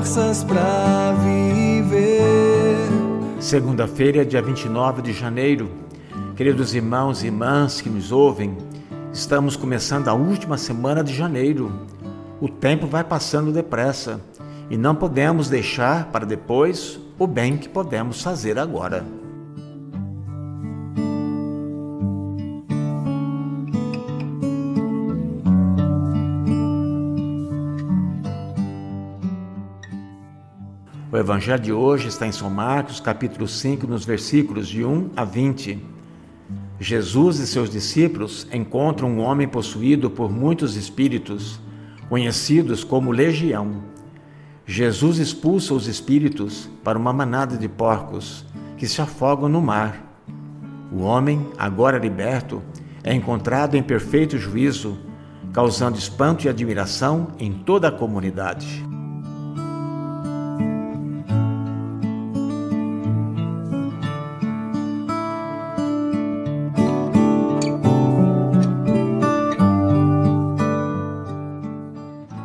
Forças para viver. Segunda-feira, dia 29 de janeiro. Queridos irmãos e irmãs que nos ouvem, estamos começando a última semana de janeiro. O tempo vai passando depressa e não podemos deixar para depois o bem que podemos fazer agora. Evangelho de hoje está em São Marcos, capítulo 5, nos versículos de 1 a 20. Jesus e seus discípulos encontram um homem possuído por muitos espíritos, conhecidos como legião. Jesus expulsa os espíritos para uma manada de porcos que se afogam no mar. O homem, agora liberto, é encontrado em perfeito juízo, causando espanto e admiração em toda a comunidade.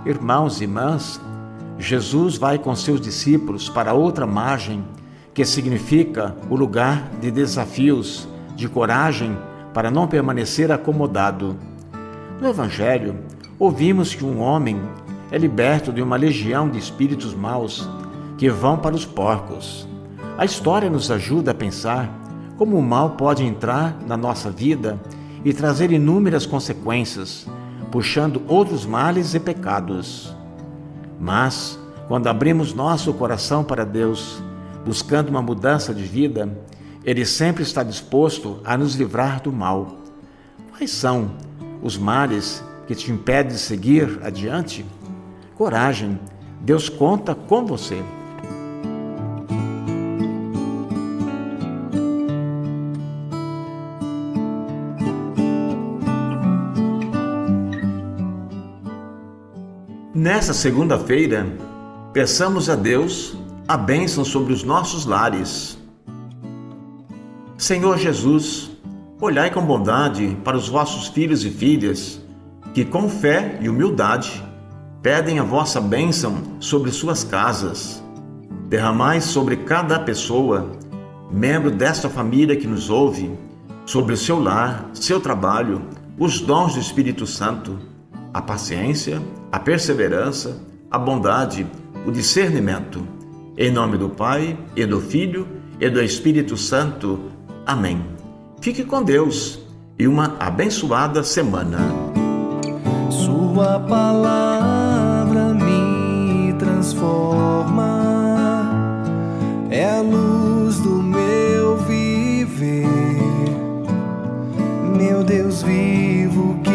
Irmãos e irmãs, Jesus vai com seus discípulos para outra margem, que significa o lugar de desafios, de coragem para não permanecer acomodado. No Evangelho, ouvimos que um homem é liberto de uma legião de espíritos maus que vão para os porcos. A história nos ajuda a pensar como o mal pode entrar na nossa vida e trazer inúmeras consequências puxando outros males e pecados. Mas, quando abrimos nosso coração para Deus, buscando uma mudança de vida, Ele sempre está disposto a nos livrar do mal. Quais são os males que te impedem de seguir adiante? Coragem, Deus conta com você. Nessa segunda-feira, peçamos a Deus a bênção sobre os nossos lares. Senhor Jesus, olhai com bondade para os vossos filhos e filhas, que com fé e humildade pedem a vossa bênção sobre suas casas. Derramai sobre cada pessoa, membro desta família que nos ouve, sobre o seu lar, seu trabalho, os dons do Espírito Santo a paciência, a perseverança, a bondade, o discernimento. Em nome do Pai, e do Filho, e do Espírito Santo. Amém. Fique com Deus e uma abençoada semana. Sua palavra me transforma, é a luz do meu viver. Meu Deus vivo que